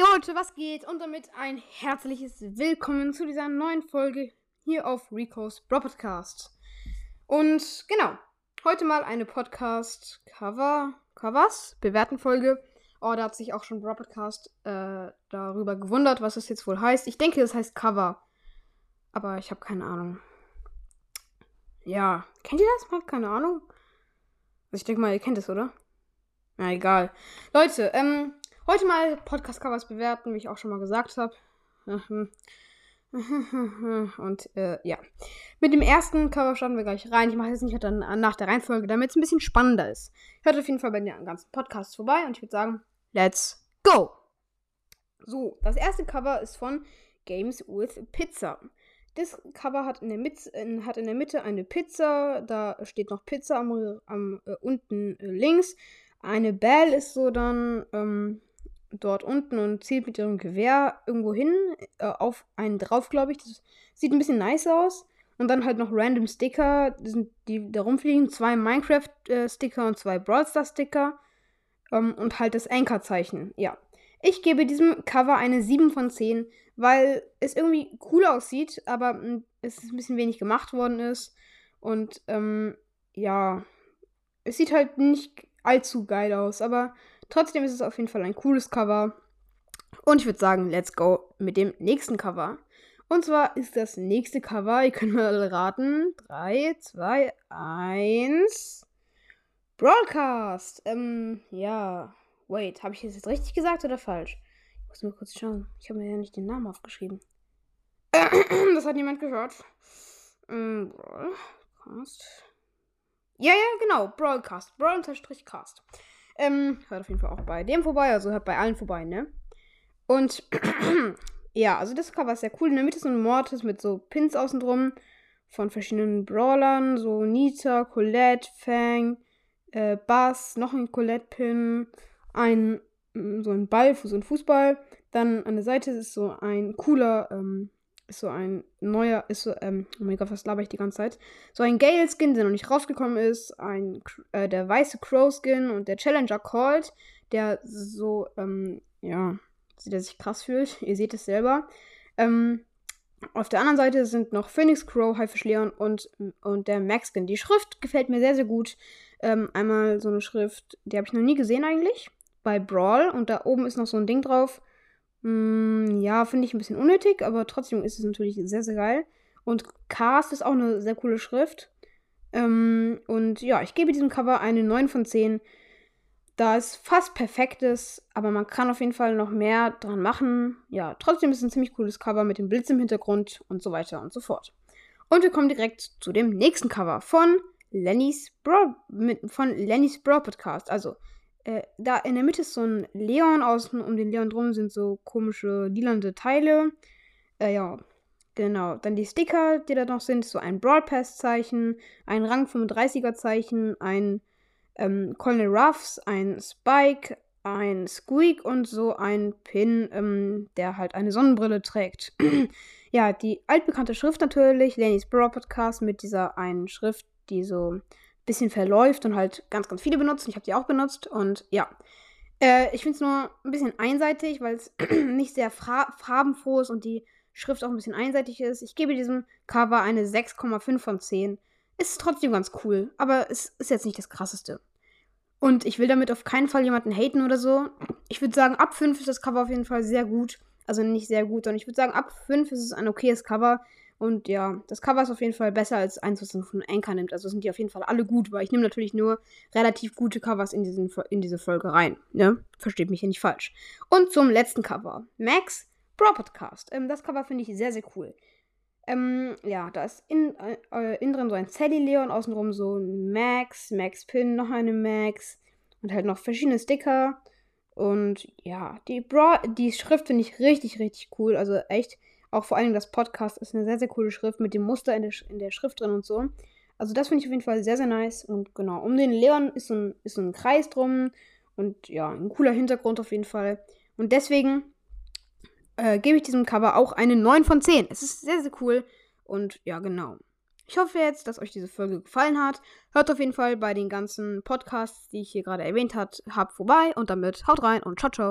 Leute, was geht? Und damit ein herzliches Willkommen zu dieser neuen Folge hier auf Rico's Bro Podcast. Und genau, heute mal eine Podcast-Cover, Covers, bewerten Folge. Oh, da hat sich auch schon Bro Podcast äh, darüber gewundert, was es jetzt wohl heißt. Ich denke, es heißt Cover. Aber ich habe keine Ahnung. Ja, kennt ihr das mal? Keine Ahnung. Also ich denke mal, ihr kennt es, oder? Na, egal. Leute, ähm, Heute mal Podcast-Covers bewerten, wie ich auch schon mal gesagt habe. Und äh, ja. Mit dem ersten Cover starten wir gleich rein. Ich mache jetzt nicht nach der Reihenfolge, damit es ein bisschen spannender ist. Hört auf jeden Fall bei den ganzen Podcasts vorbei und ich würde sagen, let's go! So, das erste Cover ist von Games with Pizza. Das Cover hat in der, Mit hat in der Mitte eine Pizza, da steht noch Pizza am, am äh, unten äh, links. Eine Bell ist so dann ähm, dort unten und zielt mit ihrem Gewehr irgendwo hin, äh, auf einen drauf, glaube ich. Das sieht ein bisschen nice aus. Und dann halt noch random Sticker, sind die da rumfliegen, zwei Minecraft-Sticker und zwei Brawl Stars-Sticker. Ähm, und halt das Anchor-Zeichen. Ja. Ich gebe diesem Cover eine 7 von 10, weil es irgendwie cool aussieht, aber hm, es ein bisschen wenig gemacht worden ist. Und ähm, ja, es sieht halt nicht allzu geil aus, aber Trotzdem ist es auf jeden Fall ein cooles Cover. Und ich würde sagen, let's go mit dem nächsten Cover. Und zwar ist das nächste Cover, ihr könnt mal raten. 3, 2, 1. Broadcast. Ähm, ja. Wait, habe ich das jetzt richtig gesagt oder falsch? Ich muss mal kurz schauen. Ich habe mir ja nicht den Namen aufgeschrieben. das hat niemand gehört. Ähm, Broadcast. Ja, ja, genau. Broadcast. Brawl-Cast. Ähm, hört auf jeden Fall auch bei dem vorbei, also hört bei allen vorbei, ne? Und ja, also das Cover ist sehr cool. In der Mitte ist ein Mortis mit so Pins außen drum von verschiedenen Brawlern, so Nita, Colette, Fang, äh, Bass, noch ein Colette-Pin, ein mm, so ein Ball, so ein Fußball. Dann an der Seite ist so ein cooler ähm, ist so ein neuer, ist so, ähm, oh mein Gott, was laber ich die ganze Zeit? So ein Gale-Skin, der noch nicht rausgekommen ist, ein, äh, der weiße Crow-Skin und der Challenger Colt, der so, ähm, ja, der sich krass fühlt. Ihr seht es selber. Ähm, auf der anderen Seite sind noch Phoenix Crow, Haifisch Leon und, und der Max-Skin. Die Schrift gefällt mir sehr, sehr gut. Ähm, einmal so eine Schrift, die habe ich noch nie gesehen eigentlich, bei Brawl. Und da oben ist noch so ein Ding drauf Mm, ja, finde ich ein bisschen unnötig, aber trotzdem ist es natürlich sehr, sehr geil. Und Cast ist auch eine sehr coole Schrift. Ähm, und ja, ich gebe diesem Cover eine 9 von 10. Da es fast perfekt ist, aber man kann auf jeden Fall noch mehr dran machen. Ja, trotzdem ist es ein ziemlich cooles Cover mit dem Blitz im Hintergrund und so weiter und so fort. Und wir kommen direkt zu dem nächsten Cover von Lenny's Bro, mit, von Lenny's Bro Podcast. Also äh, da in der Mitte ist so ein Leon, außen um den Leon drum sind so komische lilande Teile. Äh, ja, genau. Dann die Sticker, die da noch sind, so ein Broadpass-Zeichen, ein Rang 35er-Zeichen, ein ähm, Colonel Ruffs, ein Spike, ein Squeak und so ein Pin, ähm, der halt eine Sonnenbrille trägt. ja, die altbekannte Schrift natürlich, Lenny's Broad Podcast mit dieser einen Schrift, die so bisschen verläuft und halt ganz, ganz viele benutzen. Ich habe die auch benutzt und ja. Äh, ich finde es nur ein bisschen einseitig, weil es nicht sehr farbenfroh ist und die Schrift auch ein bisschen einseitig ist. Ich gebe diesem Cover eine 6,5 von 10. Ist trotzdem ganz cool, aber es ist jetzt nicht das krasseste. Und ich will damit auf keinen Fall jemanden haten oder so. Ich würde sagen, ab 5 ist das Cover auf jeden Fall sehr gut. Also nicht sehr gut, sondern ich würde sagen, ab 5 ist es ein okayes Cover. Und ja, das Cover ist auf jeden Fall besser als eins, was man von Anchor nimmt. Also sind die auf jeden Fall alle gut, weil ich nehme natürlich nur relativ gute Covers in, diesen, in diese Folge rein. Ne? Versteht mich hier nicht falsch. Und zum letzten Cover. Max Bro Podcast. Ähm, das Cover finde ich sehr, sehr cool. Ähm, ja, da ist in, äh, innen drin so ein Sally Leon, außenrum so ein Max, Max Pin, noch eine Max und halt noch verschiedene Sticker. Und ja, die, Bra die Schrift finde ich richtig, richtig cool. Also echt auch vor allem das Podcast ist eine sehr, sehr coole Schrift mit dem Muster in der, in der Schrift drin und so. Also das finde ich auf jeden Fall sehr, sehr nice. Und genau, um den Leon ist so ein, ist so ein Kreis drum. Und ja, ein cooler Hintergrund auf jeden Fall. Und deswegen äh, gebe ich diesem Cover auch eine 9 von 10. Es ist sehr, sehr cool. Und ja, genau. Ich hoffe jetzt, dass euch diese Folge gefallen hat. Hört auf jeden Fall bei den ganzen Podcasts, die ich hier gerade erwähnt habe, vorbei. Und damit haut rein und ciao, ciao.